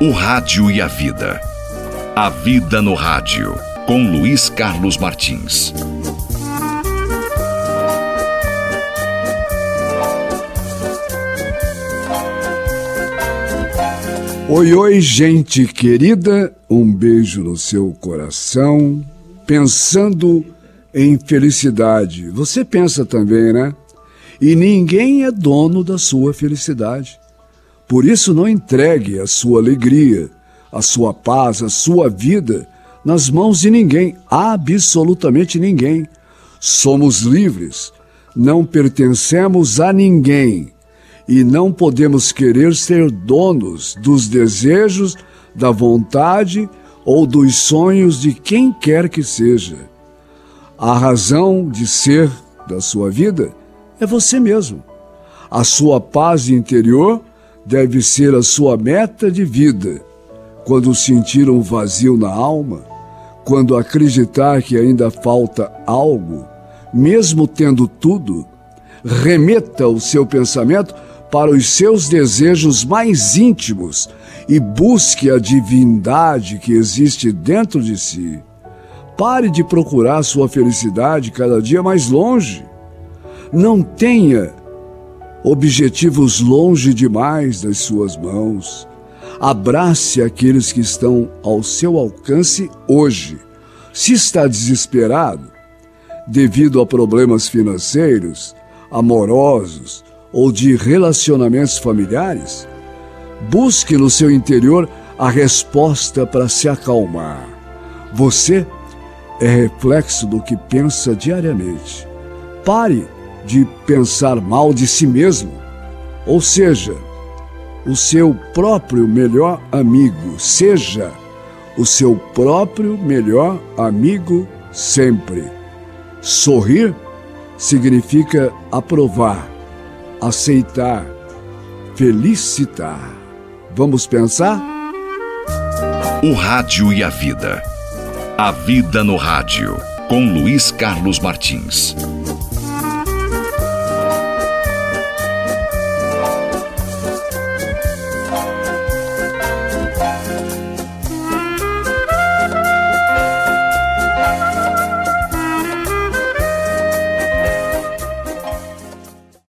O Rádio e a Vida. A Vida no Rádio, com Luiz Carlos Martins. Oi, oi, gente querida, um beijo no seu coração. Pensando em felicidade, você pensa também, né? E ninguém é dono da sua felicidade. Por isso, não entregue a sua alegria, a sua paz, a sua vida nas mãos de ninguém, absolutamente ninguém. Somos livres, não pertencemos a ninguém e não podemos querer ser donos dos desejos, da vontade ou dos sonhos de quem quer que seja. A razão de ser da sua vida é você mesmo. A sua paz interior deve ser a sua meta de vida. Quando sentir um vazio na alma, quando acreditar que ainda falta algo, mesmo tendo tudo, remeta o seu pensamento para os seus desejos mais íntimos e busque a divindade que existe dentro de si. Pare de procurar sua felicidade cada dia mais longe. Não tenha objetivos longe demais das suas mãos. Abrace aqueles que estão ao seu alcance hoje. Se está desesperado devido a problemas financeiros, amorosos ou de relacionamentos familiares, busque no seu interior a resposta para se acalmar. Você é reflexo do que pensa diariamente. Pare de pensar mal de si mesmo, ou seja, o seu próprio melhor amigo, seja o seu próprio melhor amigo sempre. Sorrir significa aprovar, aceitar, felicitar. Vamos pensar? O Rádio e a Vida. A Vida no Rádio, com Luiz Carlos Martins.